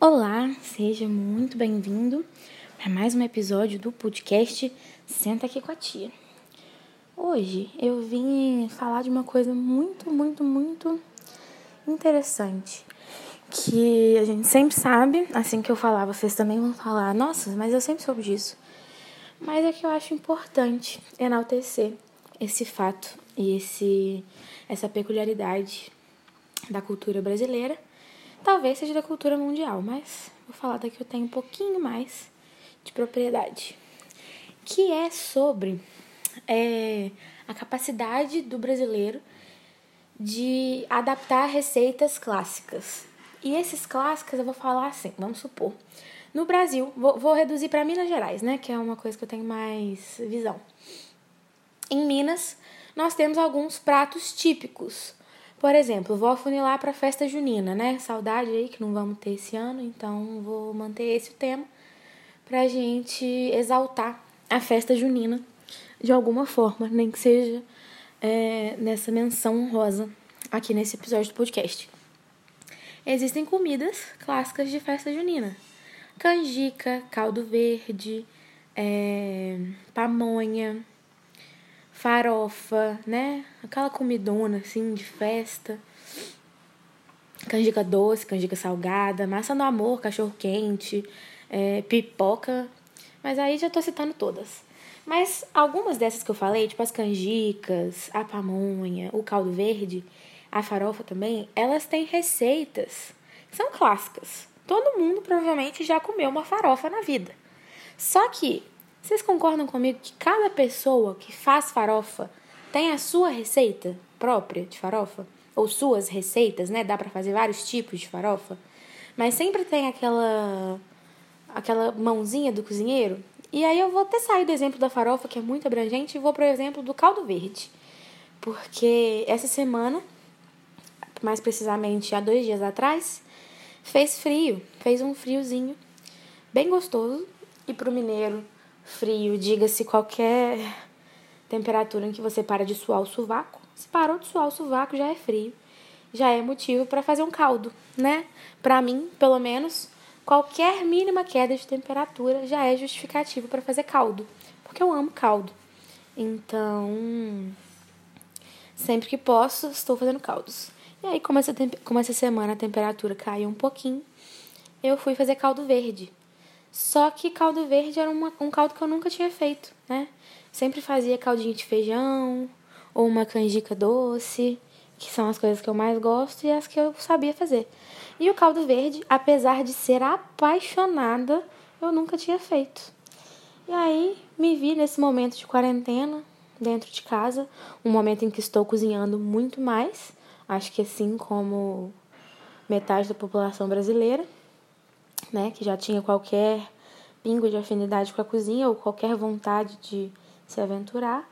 Olá, seja muito bem-vindo para mais um episódio do podcast Senta aqui com a tia. Hoje eu vim falar de uma coisa muito, muito, muito interessante. Que a gente sempre sabe, assim que eu falar, vocês também vão falar, nossa, mas eu sempre soube disso. Mas é que eu acho importante enaltecer esse fato e esse, essa peculiaridade da cultura brasileira Talvez seja da cultura mundial, mas vou falar daqui eu tenho um pouquinho mais de propriedade. Que é sobre é, a capacidade do brasileiro de adaptar receitas clássicas. E esses clássicos eu vou falar assim, vamos supor. No Brasil, vou, vou reduzir para Minas Gerais, né? Que é uma coisa que eu tenho mais visão. Em Minas, nós temos alguns pratos típicos por exemplo, vou afunilar para a festa junina, né? Saudade aí que não vamos ter esse ano, então vou manter esse o tema para gente exaltar a festa junina de alguma forma, nem que seja é, nessa menção honrosa aqui nesse episódio do podcast. Existem comidas clássicas de festa junina: canjica, caldo verde, é, pamonha farofa, né? Aquela comidona assim de festa. Canjica doce, canjica salgada, massa do amor, cachorro quente, é, pipoca. Mas aí já tô citando todas. Mas algumas dessas que eu falei, tipo as canjicas, a pamonha, o caldo verde, a farofa também, elas têm receitas são clássicas. Todo mundo provavelmente já comeu uma farofa na vida. Só que vocês concordam comigo que cada pessoa que faz farofa tem a sua receita própria de farofa? Ou suas receitas, né? Dá para fazer vários tipos de farofa. Mas sempre tem aquela aquela mãozinha do cozinheiro. E aí eu vou até sair do exemplo da farofa, que é muito abrangente, e vou pro exemplo do caldo verde. Porque essa semana, mais precisamente há dois dias atrás, fez frio, fez um friozinho bem gostoso. E pro mineiro Frio, diga-se qualquer temperatura em que você para de suar o sovaco. Se parou de suar o sovaco, já é frio. Já é motivo para fazer um caldo, né? Para mim, pelo menos, qualquer mínima queda de temperatura já é justificativo para fazer caldo, porque eu amo caldo. Então, sempre que posso, estou fazendo caldos. E aí, como essa, como essa semana a temperatura caiu um pouquinho, eu fui fazer caldo verde. Só que caldo verde era uma, um caldo que eu nunca tinha feito, né? Sempre fazia caldinho de feijão ou uma canjica doce, que são as coisas que eu mais gosto e as que eu sabia fazer. E o caldo verde, apesar de ser apaixonada, eu nunca tinha feito. E aí me vi nesse momento de quarentena, dentro de casa, um momento em que estou cozinhando muito mais, acho que assim como metade da população brasileira né, que já tinha qualquer pingo de afinidade com a cozinha ou qualquer vontade de se aventurar,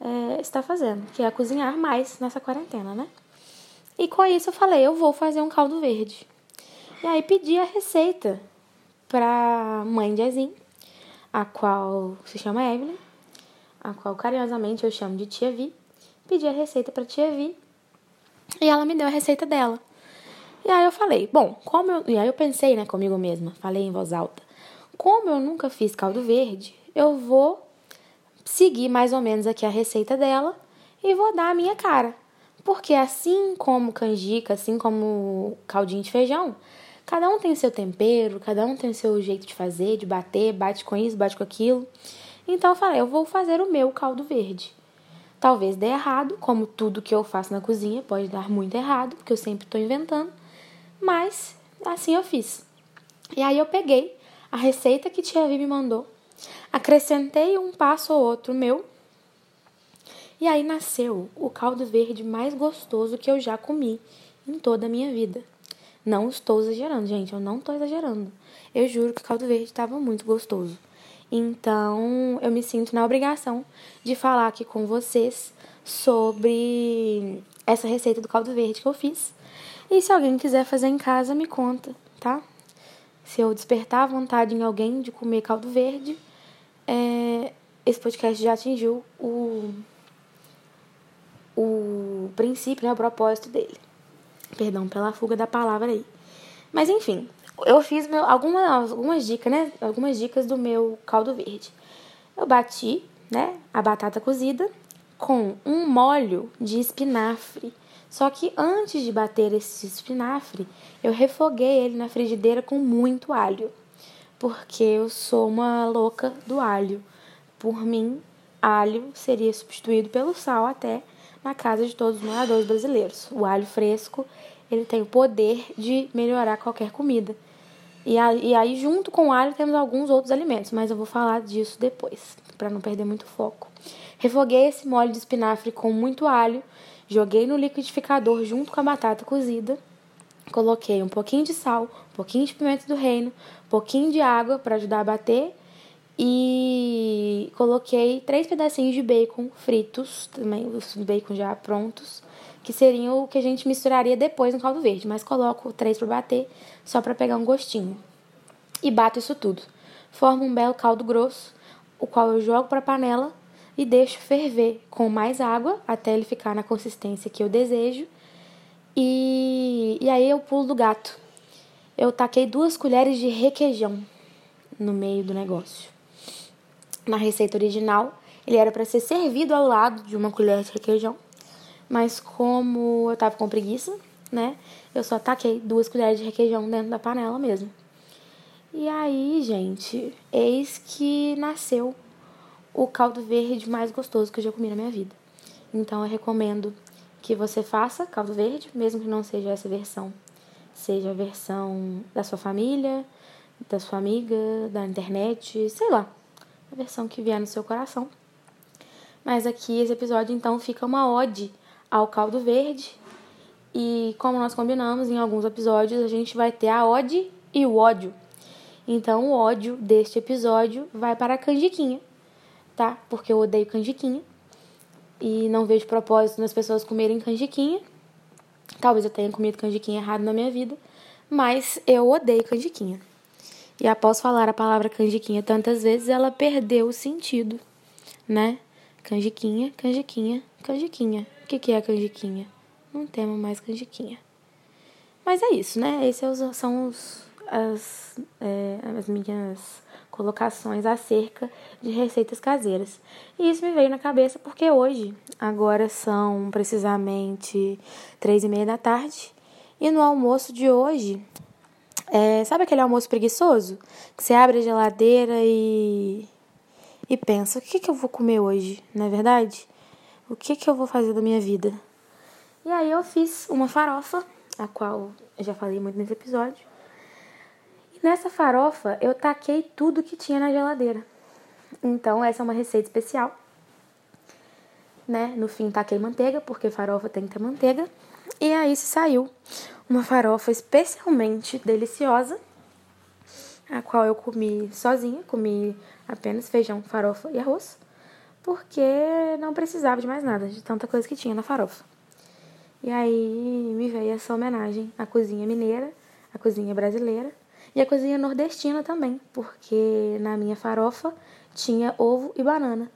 é, está fazendo, que é cozinhar mais nessa quarentena, né? E com isso eu falei, eu vou fazer um caldo verde. E aí pedi a receita para mãe de Azim, a qual se chama Evelyn, a qual carinhosamente eu chamo de Tia Vi. Pedi a receita para Tia Vi e ela me deu a receita dela. E aí eu falei, bom, como eu. E aí eu pensei, né, comigo mesma, falei em voz alta. Como eu nunca fiz caldo verde, eu vou seguir mais ou menos aqui a receita dela e vou dar a minha cara. Porque assim como canjica, assim como caldinho de feijão, cada um tem seu tempero, cada um tem seu jeito de fazer, de bater, bate com isso, bate com aquilo. Então eu falei, eu vou fazer o meu caldo verde. Talvez dê errado, como tudo que eu faço na cozinha pode dar muito errado, porque eu sempre estou inventando. Mas assim eu fiz. E aí eu peguei a receita que tia Vi me mandou, acrescentei um passo ou outro meu. E aí nasceu o caldo verde mais gostoso que eu já comi em toda a minha vida. Não estou exagerando, gente, eu não estou exagerando. Eu juro que o caldo verde estava muito gostoso. Então, eu me sinto na obrigação de falar aqui com vocês sobre essa receita do caldo verde que eu fiz e se alguém quiser fazer em casa, me conta, tá? Se eu despertar a vontade em alguém de comer caldo verde, é, esse podcast já atingiu o, o princípio, né, o propósito dele. Perdão pela fuga da palavra aí. Mas enfim, eu fiz meu, algumas, algumas dicas, né? Algumas dicas do meu caldo verde. Eu bati, né, a batata cozida com um molho de espinafre. Só que antes de bater esse espinafre, eu refoguei ele na frigideira com muito alho. Porque eu sou uma louca do alho. Por mim, alho seria substituído pelo sal até na casa de todos os moradores brasileiros. O alho fresco, ele tem o poder de melhorar qualquer comida. E, aí, junto com o alho, temos alguns outros alimentos, mas eu vou falar disso depois, para não perder muito foco. Refoguei esse molho de espinafre com muito alho, joguei no liquidificador junto com a batata cozida, coloquei um pouquinho de sal, um pouquinho de pimenta do reino, um pouquinho de água para ajudar a bater e coloquei três pedacinhos de bacon fritos, também os bacon já prontos, que seriam o que a gente misturaria depois no caldo verde, mas coloco três para bater, só para pegar um gostinho. E bato isso tudo. Formo um belo caldo grosso, o qual eu jogo para a panela e deixo ferver com mais água até ele ficar na consistência que eu desejo. E, e aí eu pulo do gato. Eu taquei duas colheres de requeijão no meio do negócio. Na receita original, ele era para ser servido ao lado de uma colher de requeijão mas como eu tava com preguiça, né? Eu só taquei duas colheres de requeijão dentro da panela mesmo. E aí, gente, eis que nasceu o caldo verde mais gostoso que eu já comi na minha vida. Então eu recomendo que você faça caldo verde, mesmo que não seja essa versão. Seja a versão da sua família, da sua amiga, da internet, sei lá. A versão que vier no seu coração. Mas aqui esse episódio então fica uma ode ao caldo verde. E como nós combinamos em alguns episódios, a gente vai ter a ode e o ódio. Então o ódio deste episódio vai para a canjiquinha, tá? Porque eu odeio canjiquinha. E não vejo propósito nas pessoas comerem canjiquinha. Talvez eu tenha comido canjiquinha errado na minha vida, mas eu odeio canjiquinha. E após falar a palavra canjiquinha tantas vezes, ela perdeu o sentido, né? Canjiquinha, canjiquinha, canjiquinha. O que, que é canjiquinha? Não temos mais canjiquinha. Mas é isso, né? Esses são os, as, é, as minhas colocações acerca de receitas caseiras. E isso me veio na cabeça porque hoje, agora são precisamente três e meia da tarde, e no almoço de hoje, é, sabe aquele almoço preguiçoso? Que você abre a geladeira e, e pensa, o que, que eu vou comer hoje, não é verdade? o que, que eu vou fazer da minha vida. E aí eu fiz uma farofa, a qual já falei muito nesse episódio. Nessa farofa eu taquei tudo que tinha na geladeira. Então essa é uma receita especial. Né? No fim taquei manteiga, porque farofa tem que ter manteiga. E aí se saiu uma farofa especialmente deliciosa, a qual eu comi sozinha, comi apenas feijão, farofa e arroz porque não precisava de mais nada, de tanta coisa que tinha na farofa. E aí me veio essa homenagem à cozinha mineira, à cozinha brasileira e à cozinha nordestina também, porque na minha farofa tinha ovo e banana,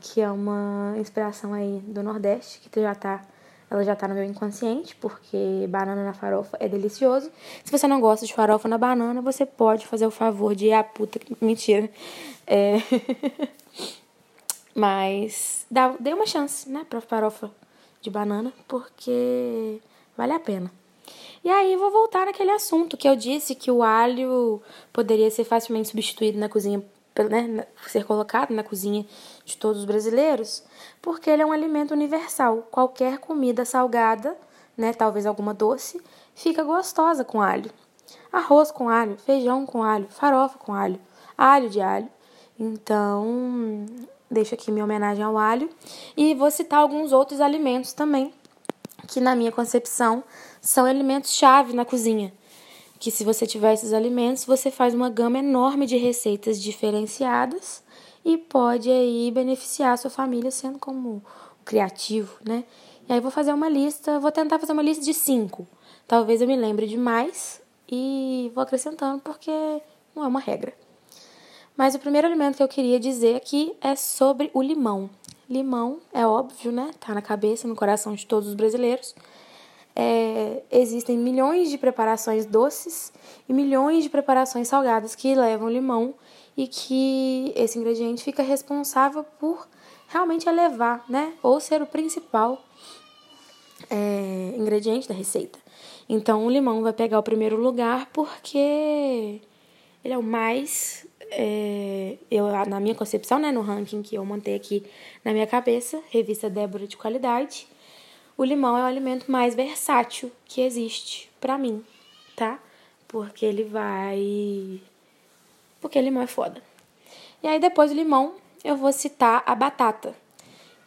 que é uma inspiração aí do Nordeste, que já tá, ela já tá no meu inconsciente, porque banana na farofa é delicioso. Se você não gosta de farofa na banana, você pode fazer o favor de ir a puta, mentira. É... Mas dá, dei uma chance, né, pra farofa de banana, porque vale a pena. E aí vou voltar naquele assunto que eu disse que o alho poderia ser facilmente substituído na cozinha, né, ser colocado na cozinha de todos os brasileiros, porque ele é um alimento universal. Qualquer comida salgada, né, talvez alguma doce, fica gostosa com alho. Arroz com alho, feijão com alho, farofa com alho, alho de alho. Então, deixo aqui minha homenagem ao alho. E vou citar alguns outros alimentos também, que na minha concepção são alimentos-chave na cozinha. Que se você tiver esses alimentos, você faz uma gama enorme de receitas diferenciadas e pode aí beneficiar a sua família sendo como criativo, né? E aí vou fazer uma lista, vou tentar fazer uma lista de cinco. Talvez eu me lembre de mais e vou acrescentando porque não é uma regra. Mas o primeiro alimento que eu queria dizer aqui é sobre o limão. Limão, é óbvio, né? Tá na cabeça, no coração de todos os brasileiros. é, existem milhões de preparações doces e milhões de preparações salgadas que levam limão e que esse ingrediente fica responsável por realmente elevar, né? Ou ser o principal é, ingrediente da receita. Então o limão vai pegar o primeiro lugar porque ele é o mais, é, eu, na minha concepção, né, no ranking que eu montei aqui na minha cabeça, revista Débora de qualidade, o limão é o alimento mais versátil que existe para mim, tá? Porque ele vai. Porque limão é foda. E aí depois do limão, eu vou citar a batata,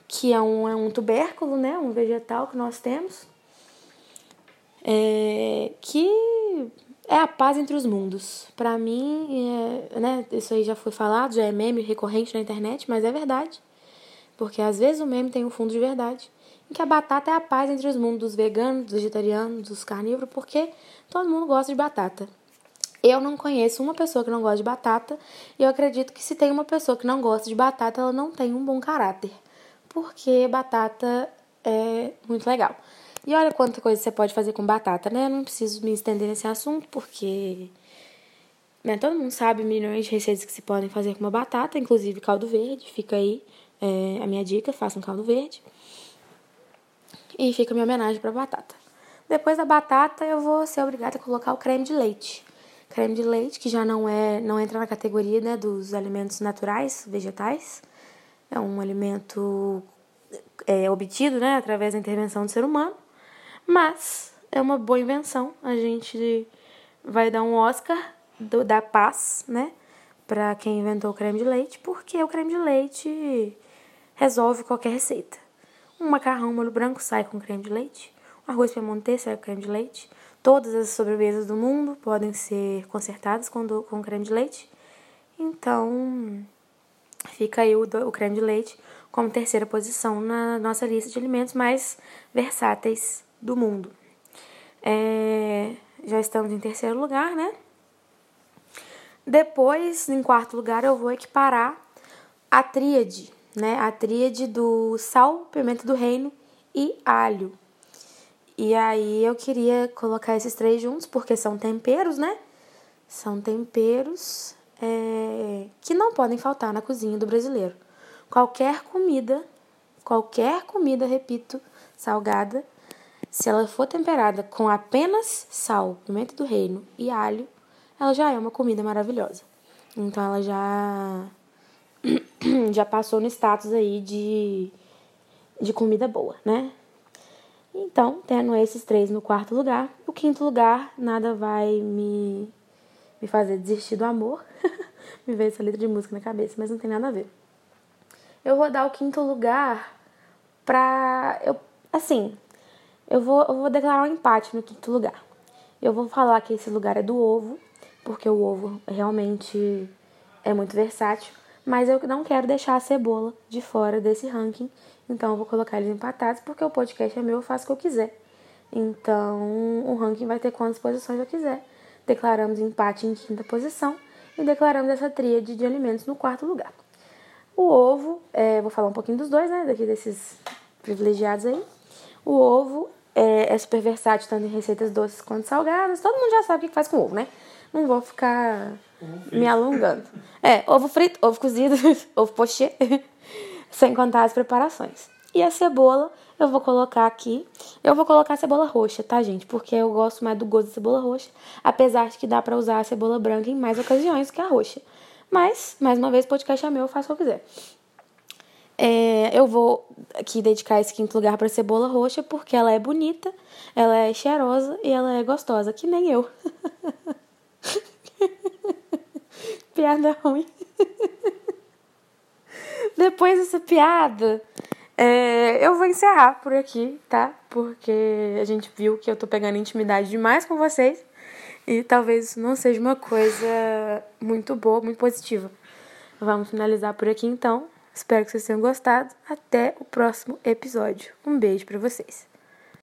que é um, é um tubérculo, né? Um vegetal que nós temos. É, que é a paz entre os mundos. Para mim, é, né, isso aí já foi falado, já é meme recorrente na internet, mas é verdade. Porque às vezes o meme tem um fundo de verdade. Em que a batata é a paz entre os mundos dos veganos, dos vegetarianos, dos carnívoros, porque todo mundo gosta de batata. Eu não conheço uma pessoa que não gosta de batata, e eu acredito que se tem uma pessoa que não gosta de batata, ela não tem um bom caráter. Porque batata é muito legal. E olha quanta coisa você pode fazer com batata, né? Eu não preciso me estender nesse assunto, porque né, todo mundo sabe milhões de receitas que se podem fazer com uma batata, inclusive caldo verde. Fica aí é, a minha dica, faça um caldo verde. E fica a minha homenagem para batata. Depois da batata, eu vou ser obrigada a colocar o creme de leite. Creme de leite, que já não é, não entra na categoria né, dos alimentos naturais, vegetais. É um alimento é, obtido né, através da intervenção do ser humano. Mas é uma boa invenção. A gente vai dar um Oscar do, da paz, né? Para quem inventou o creme de leite, porque o creme de leite resolve qualquer receita. Um macarrão molho branco sai com creme de leite. Um arroz piemontês sai com creme de leite. Todas as sobremesas do mundo podem ser consertadas com, do, com creme de leite. Então, fica aí o, o creme de leite como terceira posição na nossa lista de alimentos mais versáteis do mundo. É, já estamos em terceiro lugar, né? Depois, em quarto lugar, eu vou equiparar a tríade, né? A tríade do sal, pimenta do reino e alho. E aí eu queria colocar esses três juntos, porque são temperos, né? São temperos é, que não podem faltar na cozinha do brasileiro. Qualquer comida, qualquer comida, repito, salgada, se ela for temperada com apenas sal, pimenta do reino e alho, ela já é uma comida maravilhosa. Então ela já já passou no status aí de de comida boa, né? Então, tendo esses três no quarto lugar, o quinto lugar nada vai me me fazer desistir do amor. me veio essa letra de música na cabeça, mas não tem nada a ver. Eu vou dar o quinto lugar pra eu assim, eu vou, eu vou declarar um empate no quinto lugar. Eu vou falar que esse lugar é do ovo, porque o ovo realmente é muito versátil, mas eu não quero deixar a cebola de fora desse ranking, então eu vou colocar eles empatados, porque o podcast é meu, eu faço o que eu quiser. Então o ranking vai ter quantas posições eu quiser. Declaramos empate em quinta posição e declaramos essa tríade de alimentos no quarto lugar. O ovo, é, vou falar um pouquinho dos dois, né? Daqui desses privilegiados aí. O ovo é, é, super versátil, tanto em receitas doces quanto salgadas. Todo mundo já sabe o que faz com ovo, né? Não vou ficar me alongando. É, ovo frito, ovo cozido, ovo pochê, sem contar as preparações. E a cebola, eu vou colocar aqui. Eu vou colocar a cebola roxa, tá, gente? Porque eu gosto mais do gosto da cebola roxa, apesar de que dá para usar a cebola branca em mais ocasiões que a roxa. Mas, mais uma vez, podcast é meu, eu faço o que eu quiser. É, eu vou aqui dedicar esse quinto lugar para cebola roxa porque ela é bonita, ela é cheirosa e ela é gostosa, que nem eu. piada ruim. Depois dessa piada, é, eu vou encerrar por aqui, tá? Porque a gente viu que eu tô pegando intimidade demais com vocês e talvez não seja uma coisa muito boa, muito positiva. Vamos finalizar por aqui então. Espero que vocês tenham gostado. Até o próximo episódio. Um beijo para vocês.